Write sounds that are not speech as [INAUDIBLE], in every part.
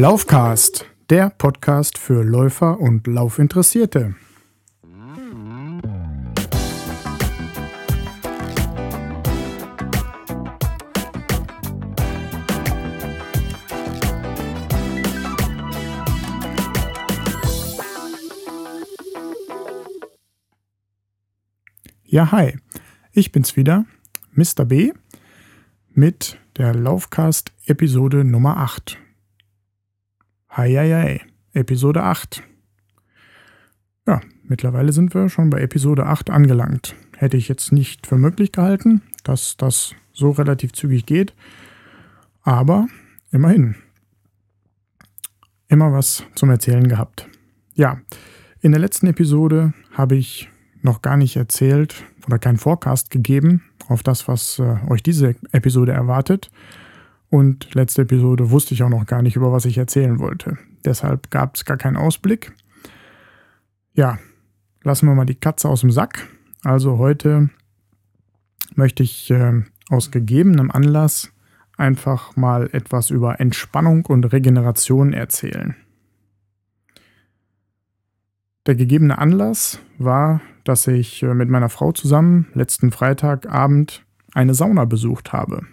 Laufcast, der Podcast für Läufer und Laufinteressierte. Ja, hi, ich bin's wieder, Mr. B, mit der Laufcast Episode Nummer 8. Hi, Episode 8. Ja, mittlerweile sind wir schon bei Episode 8 angelangt. Hätte ich jetzt nicht für möglich gehalten, dass das so relativ zügig geht, aber immerhin. Immer was zum Erzählen gehabt. Ja, in der letzten Episode habe ich noch gar nicht erzählt oder keinen Forecast gegeben auf das, was äh, euch diese Episode erwartet. Und letzte Episode wusste ich auch noch gar nicht, über was ich erzählen wollte. Deshalb gab es gar keinen Ausblick. Ja, lassen wir mal die Katze aus dem Sack. Also heute möchte ich äh, aus gegebenem Anlass einfach mal etwas über Entspannung und Regeneration erzählen. Der gegebene Anlass war dass ich äh, mit meiner Frau zusammen letzten Freitagabend eine Sauna besucht habe.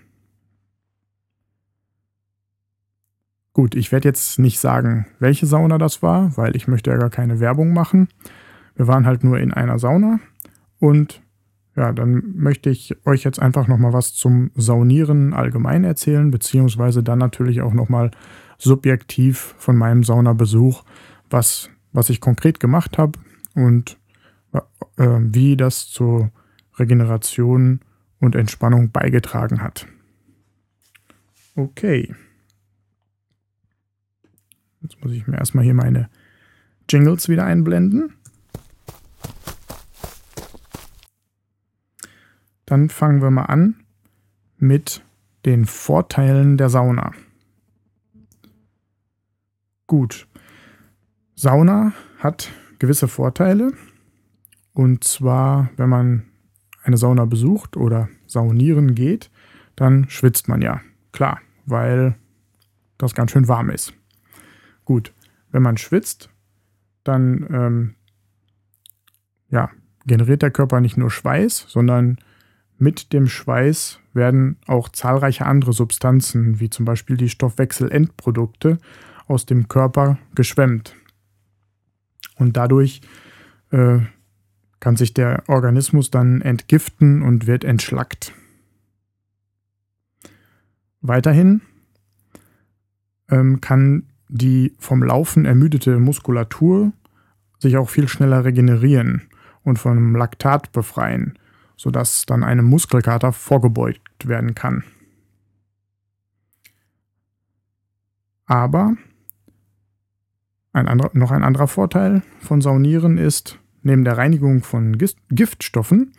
Gut, ich werde jetzt nicht sagen, welche Sauna das war, weil ich möchte ja gar keine Werbung machen. Wir waren halt nur in einer Sauna und ja, dann möchte ich euch jetzt einfach nochmal was zum Saunieren allgemein erzählen, beziehungsweise dann natürlich auch nochmal subjektiv von meinem Saunabesuch, was, was ich konkret gemacht habe und äh, wie das zur Regeneration und Entspannung beigetragen hat. Okay. Jetzt muss ich mir erstmal hier meine Jingles wieder einblenden. Dann fangen wir mal an mit den Vorteilen der Sauna. Gut. Sauna hat gewisse Vorteile. Und zwar, wenn man eine Sauna besucht oder saunieren geht, dann schwitzt man ja. Klar, weil das ganz schön warm ist. Gut, wenn man schwitzt, dann ähm, ja, generiert der Körper nicht nur Schweiß, sondern mit dem Schweiß werden auch zahlreiche andere Substanzen, wie zum Beispiel die Stoffwechselendprodukte, aus dem Körper geschwemmt. Und dadurch äh, kann sich der Organismus dann entgiften und wird entschlackt. Weiterhin ähm, kann die vom Laufen ermüdete Muskulatur sich auch viel schneller regenerieren und von Laktat befreien, sodass dann einem Muskelkater vorgebeugt werden kann. Aber ein anderer, noch ein anderer Vorteil von Saunieren ist, Neben der Reinigung von Giftstoffen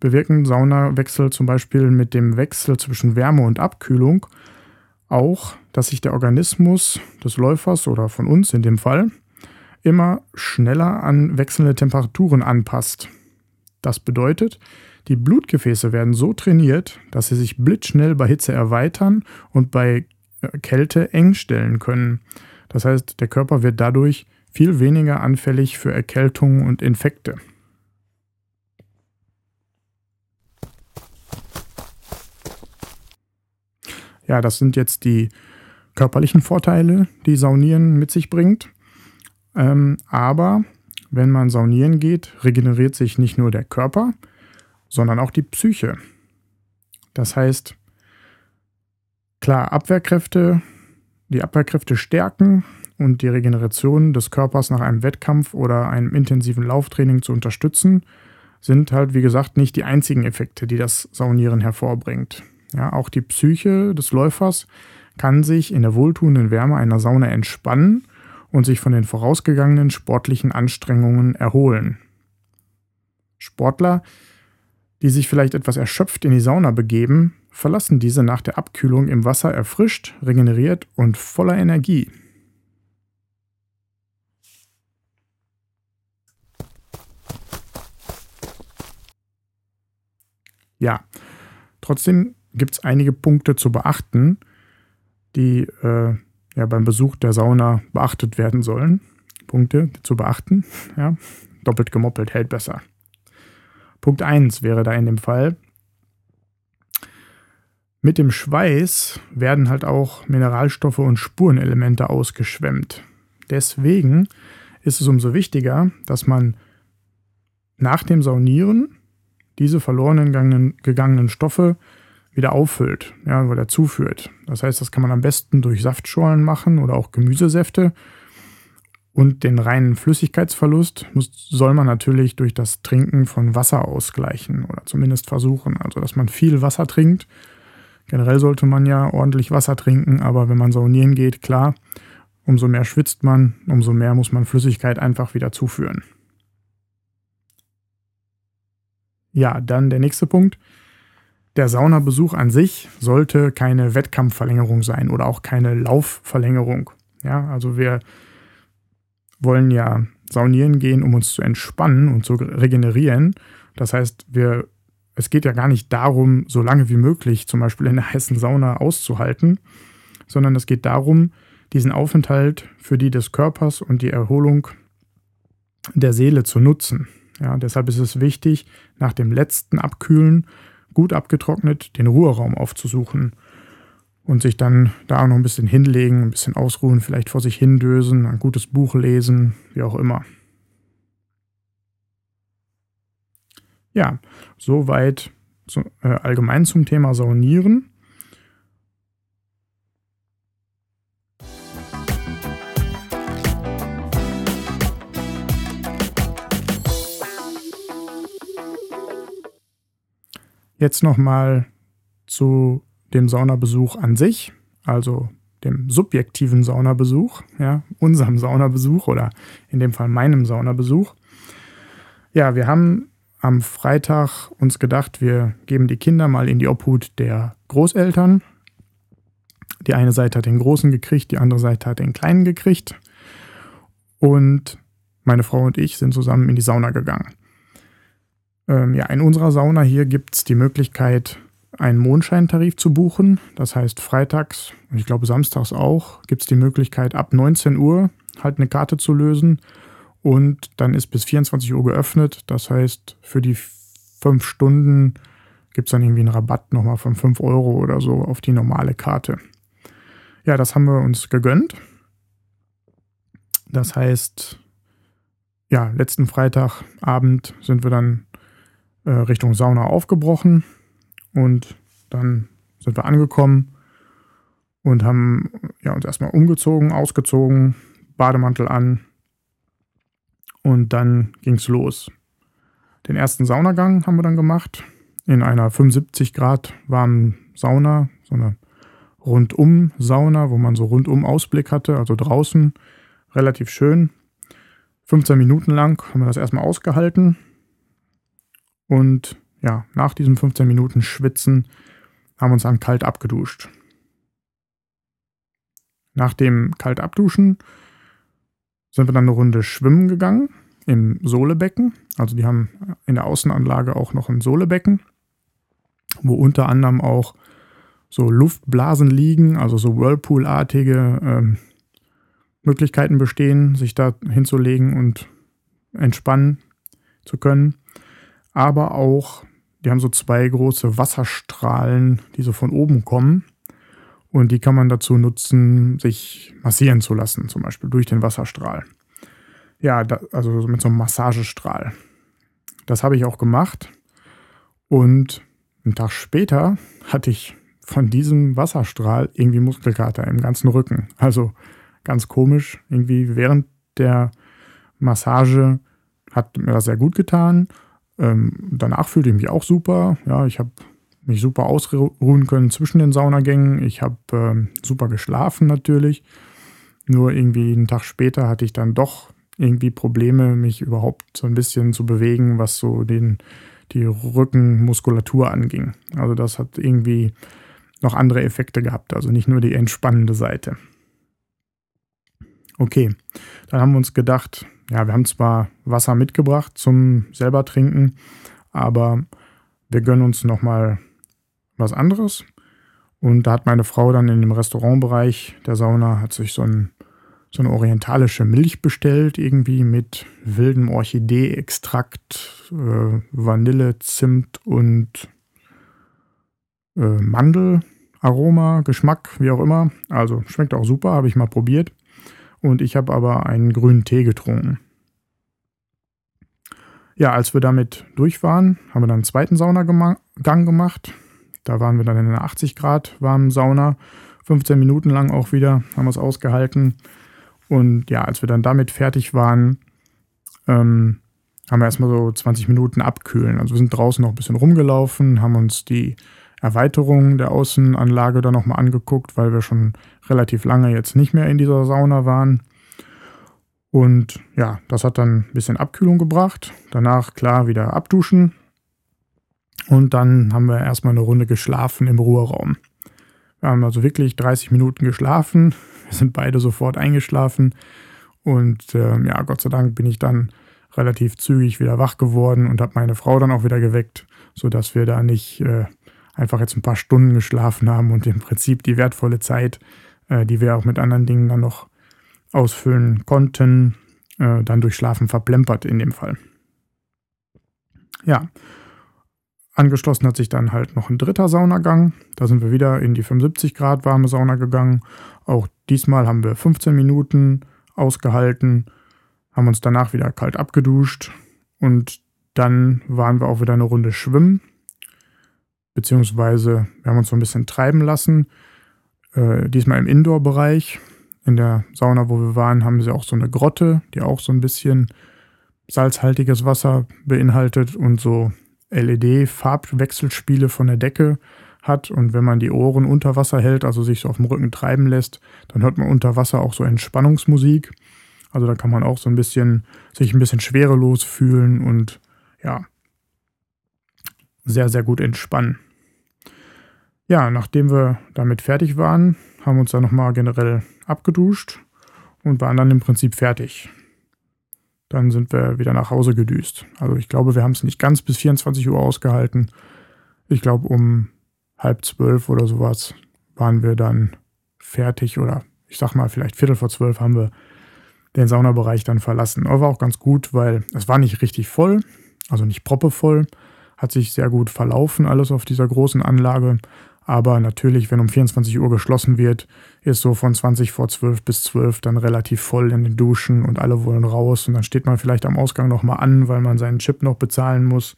bewirken Saunawechsel zum Beispiel mit dem Wechsel zwischen Wärme und Abkühlung auch, dass sich der Organismus des Läufers oder von uns in dem Fall immer schneller an wechselnde Temperaturen anpasst. Das bedeutet, die Blutgefäße werden so trainiert, dass sie sich blitzschnell bei Hitze erweitern und bei äh, Kälte eng stellen können. Das heißt, der Körper wird dadurch viel weniger anfällig für Erkältungen und Infekte. Ja, das sind jetzt die körperlichen Vorteile, die Saunieren mit sich bringt. Ähm, aber wenn man saunieren geht, regeneriert sich nicht nur der Körper, sondern auch die Psyche. Das heißt, klar, Abwehrkräfte, die Abwehrkräfte stärken, und die Regeneration des Körpers nach einem Wettkampf oder einem intensiven Lauftraining zu unterstützen, sind halt, wie gesagt, nicht die einzigen Effekte, die das Saunieren hervorbringt. Ja, auch die Psyche des Läufers kann sich in der wohltuenden Wärme einer Sauna entspannen und sich von den vorausgegangenen sportlichen Anstrengungen erholen. Sportler, die sich vielleicht etwas erschöpft in die Sauna begeben, verlassen diese nach der Abkühlung im Wasser erfrischt, regeneriert und voller Energie. Ja, trotzdem gibt es einige Punkte zu beachten, die äh, ja, beim Besuch der Sauna beachtet werden sollen. Punkte zu beachten. [LAUGHS] Ja, doppelt gemoppelt hält besser. Punkt 1 wäre da in dem Fall, mit dem Schweiß werden halt auch Mineralstoffe und Spurenelemente ausgeschwemmt. Deswegen ist es umso wichtiger, dass man nach dem Saunieren diese verloren gegangenen Stoffe wieder auffüllt, ja, oder zuführt. Das heißt, das kann man am besten durch Saftschorlen machen oder auch Gemüsesäfte. Und den reinen Flüssigkeitsverlust muss, soll man natürlich durch das Trinken von Wasser ausgleichen oder zumindest versuchen. Also, dass man viel Wasser trinkt Generell sollte man ja ordentlich Wasser trinken, aber wenn man saunieren geht, klar, umso mehr schwitzt man, umso mehr muss man Flüssigkeit einfach wieder zuführen. Ja, dann der nächste Punkt. Der Saunabesuch an sich sollte keine Wettkampfverlängerung sein oder auch keine Laufverlängerung. Ja, also wir wollen ja saunieren gehen, um uns zu entspannen und zu regenerieren. Das heißt, wir es geht ja gar nicht darum, so lange wie möglich zum Beispiel in der heißen Sauna auszuhalten, sondern es geht darum, diesen Aufenthalt für die des Körpers und die Erholung der Seele zu nutzen. Ja, deshalb ist es wichtig, nach dem letzten Abkühlen gut abgetrocknet den Ruheraum aufzusuchen und sich dann da noch ein bisschen hinlegen, ein bisschen ausruhen, vielleicht vor sich hindösen, ein gutes Buch lesen, wie auch immer. Ja, soweit zu, äh, allgemein zum Thema Saunieren. Jetzt nochmal zu dem Saunabesuch an sich, also dem subjektiven Saunabesuch, ja, unserem Saunabesuch oder in dem Fall meinem Saunabesuch. Ja, wir haben am Freitag uns gedacht, wir geben die Kinder mal in die Obhut der Großeltern. Die eine Seite hat den Großen gekriegt, die andere Seite hat den Kleinen gekriegt. Und meine Frau und ich sind zusammen in die Sauna gegangen. Ähm, ja, in unserer Sauna hier gibt es die Möglichkeit, einen Mondscheintarif zu buchen. Das heißt, freitags und ich glaube samstags auch gibt es die Möglichkeit, ab 19 Uhr halt eine Karte zu lösen und dann ist bis 24 Uhr geöffnet. Das heißt, für die fünf Stunden gibt es dann irgendwie einen Rabatt nochmal von 5 Euro oder so auf die normale Karte. Ja, das haben wir uns gegönnt. Das heißt, ja, letzten Freitagabend sind wir dann äh, Richtung Sauna aufgebrochen und dann sind wir angekommen und haben ja, uns erstmal umgezogen, ausgezogen, Bademantel an, und dann ging es los. Den ersten Saunagang haben wir dann gemacht in einer 75 Grad warmen Sauna, so eine Rundum-Sauna, wo man so rundum Ausblick hatte, also draußen, relativ schön. 15 Minuten lang haben wir das erstmal ausgehalten. Und ja, nach diesen 15 Minuten Schwitzen haben wir uns dann kalt abgeduscht. Nach dem kalt abduschen sind wir dann eine Runde schwimmen gegangen im Sohlebecken. Also die haben in der Außenanlage auch noch ein Sohlebecken, wo unter anderem auch so Luftblasen liegen, also so Whirlpool-artige ähm, Möglichkeiten bestehen, sich da hinzulegen und entspannen zu können. Aber auch, die haben so zwei große Wasserstrahlen, die so von oben kommen. Und die kann man dazu nutzen, sich massieren zu lassen, zum Beispiel durch den Wasserstrahl. Ja, da, also mit so einem Massagestrahl. Das habe ich auch gemacht. Und einen Tag später hatte ich von diesem Wasserstrahl irgendwie Muskelkater im ganzen Rücken. Also ganz komisch. Irgendwie während der Massage hat mir das sehr gut getan. Ähm, danach fühlte ich mich auch super. Ja, ich habe mich super ausruhen können zwischen den Saunagängen. Ich habe ähm, super geschlafen natürlich. Nur irgendwie einen Tag später hatte ich dann doch irgendwie Probleme, mich überhaupt so ein bisschen zu bewegen, was so den, die Rückenmuskulatur anging. Also das hat irgendwie noch andere Effekte gehabt, also nicht nur die entspannende Seite. Okay, dann haben wir uns gedacht, ja, wir haben zwar Wasser mitgebracht zum selber trinken, aber wir gönnen uns nochmal was anderes. Und da hat meine Frau dann in dem Restaurantbereich der Sauna hat sich so, ein, so eine orientalische Milch bestellt, irgendwie mit wildem Orchidee-Extrakt, äh, Vanille, Zimt und äh, Mandelaroma, Geschmack, wie auch immer. Also schmeckt auch super, habe ich mal probiert. Und ich habe aber einen grünen Tee getrunken. Ja, als wir damit durch waren, haben wir dann einen zweiten Saunagang gemacht. Da waren wir dann in einer 80 Grad warmen Sauna. 15 Minuten lang auch wieder, haben wir es ausgehalten. Und ja, als wir dann damit fertig waren, ähm, haben wir erstmal so 20 Minuten abkühlen. Also wir sind draußen noch ein bisschen rumgelaufen, haben uns die Erweiterung der Außenanlage dann nochmal angeguckt, weil wir schon relativ lange jetzt nicht mehr in dieser Sauna waren. Und ja, das hat dann ein bisschen Abkühlung gebracht. Danach klar wieder abduschen, und dann haben wir erstmal eine Runde geschlafen im Ruheraum. Wir haben also wirklich 30 Minuten geschlafen. [LAUGHS] Wir sind beide sofort eingeschlafen. Und äh, ja, Gott sei Dank bin ich dann relativ zügig wieder wach geworden und habe meine Frau dann auch wieder geweckt, sodass wir da nicht äh, einfach jetzt ein paar Stunden geschlafen haben und im Prinzip die wertvolle Zeit, äh, die wir auch mit anderen Dingen dann noch ausfüllen konnten, äh, dann durch Schlafen verplempert in dem Fall. Ja, Angeschlossen hat sich dann halt noch ein dritter Saunagang. Da sind wir wieder in die 75 Grad warme Sauna gegangen. Auch diesmal haben wir 15 Minuten ausgehalten, haben uns danach wieder kalt abgeduscht und dann waren wir auch wieder eine Runde schwimmen. Beziehungsweise wir haben uns so ein bisschen treiben lassen. Äh, diesmal im Indoor-Bereich. In der Sauna, wo wir waren, haben sie auch so eine Grotte, die auch so ein bisschen salzhaltiges Wasser beinhaltet und so LED-Farbwechselspiele von der Decke hat und wenn man die Ohren unter Wasser hält, also sich so auf dem Rücken treiben lässt, dann hört man unter Wasser auch so Entspannungsmusik. Also da kann man auch so ein bisschen sich ein bisschen schwerelos fühlen und ja, sehr, sehr gut entspannen. Ja, nachdem wir damit fertig waren, haben wir uns dann nochmal generell abgeduscht und waren dann im Prinzip fertig dann sind wir wieder nach Hause gedüst. Also ich glaube, wir haben es nicht ganz bis 24 Uhr ausgehalten. Ich glaube, um halb zwölf oder sowas waren wir dann fertig oder ich sag mal, vielleicht Viertel vor zwölf haben wir den Saunabereich dann verlassen. Aber war auch ganz gut, weil es war nicht richtig voll, also nicht proppevoll, hat sich sehr gut verlaufen alles auf dieser großen Anlage. Aber natürlich, wenn um 24 Uhr geschlossen wird, ist so von 20 vor 12 bis 12 dann relativ voll in den Duschen und alle wollen raus und dann steht man vielleicht am Ausgang nochmal an, weil man seinen Chip noch bezahlen muss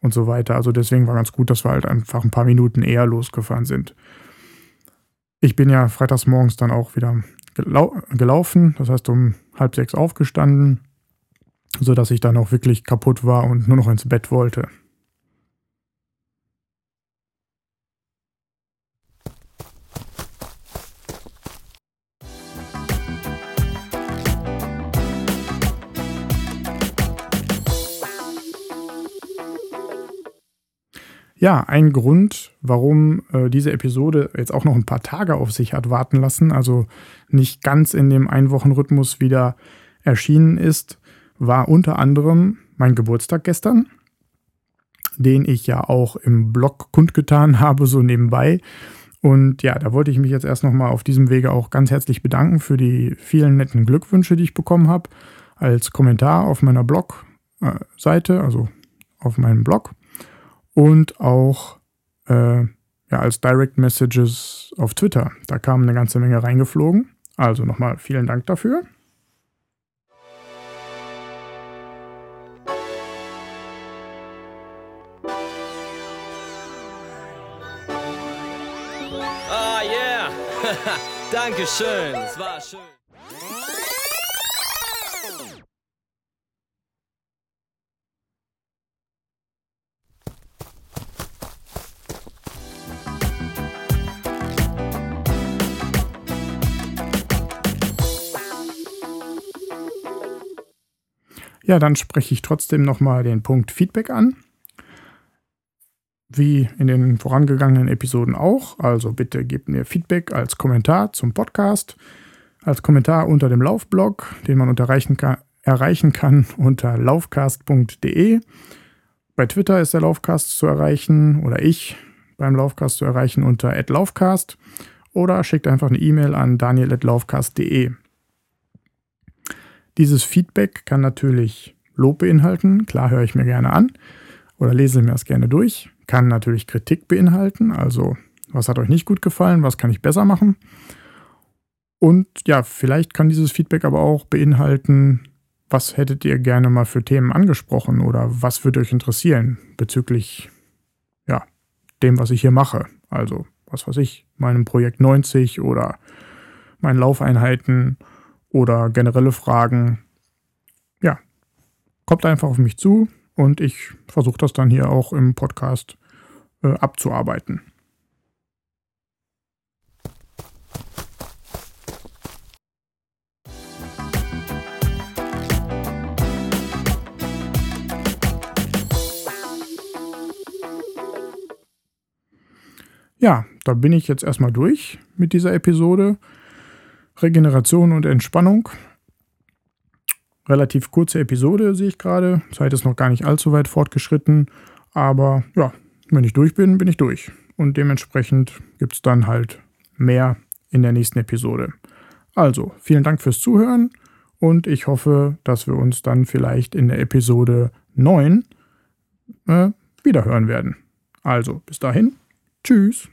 und so weiter. Also deswegen war ganz gut, dass wir halt einfach ein paar Minuten eher losgefahren sind. Ich bin ja freitags morgens dann auch wieder gelau gelaufen, das heißt um halb sechs aufgestanden, sodass ich dann auch wirklich kaputt war und nur noch ins Bett wollte. Ja, ein Grund, warum äh, diese Episode jetzt auch noch ein paar Tage auf sich hat warten lassen, also nicht ganz in dem Einwochenrhythmus wieder erschienen ist, war unter anderem mein Geburtstag gestern, den ich ja auch im Blog kundgetan [LAUGHS] habe, so nebenbei. Und ja, da wollte ich mich jetzt erst nochmal auf diesem Wege auch ganz herzlich bedanken für die vielen netten Glückwünsche, die ich bekommen habe, als Kommentar auf meiner Blog-Seite, äh, also auf meinem Blog und auch äh, ja, als Direct Messages auf Twitter. Da kam eine ganze Menge reingeflogen. Also nochmal vielen Dank dafür. Ah, yeah. [LAUGHS] Dankeschön. Es war schön. Ja, dann spreche ich trotzdem nochmal den Punkt Feedback an. Wie in den vorangegangenen Episoden auch. Also bitte gebt mir Feedback als Kommentar zum Podcast, als Kommentar unter dem Laufblog, den man erreichen kann, erreichen kann unter laufcast.de. Bei Twitter ist der Laufcast zu erreichen oder ich beim Laufcast zu erreichen unter @laufcast oder schickt einfach eine E-Mail an daniel@laufcast.de. Dieses Feedback kann natürlich Lob beinhalten, klar höre ich mir gerne an oder lese mir das gerne durch, kann natürlich Kritik beinhalten, also was hat euch nicht gut gefallen, was kann ich besser machen. Und ja, vielleicht kann dieses Feedback aber auch beinhalten, was hättet ihr gerne mal für Themen angesprochen oder was würde euch interessieren bezüglich ja, dem, was ich hier mache. Also, was weiß ich, meinem Projekt 90 oder meinen Laufeinheiten oder generelle Fragen. Ja, kommt einfach auf mich zu und ich versuche das dann hier auch im Podcast äh, abzuarbeiten. Ja, da bin ich jetzt erstmal durch mit dieser Episode. Regeneration und Entspannung. Relativ kurze Episode sehe ich gerade. Zeit ist noch gar nicht allzu weit fortgeschritten. Aber ja, wenn ich durch bin, bin ich durch. Und dementsprechend gibt es dann halt mehr in der nächsten Episode. Also, vielen Dank fürs Zuhören und ich hoffe, dass wir uns dann vielleicht in der Episode 9 äh, wiederhören werden. Also, bis dahin. Tschüss.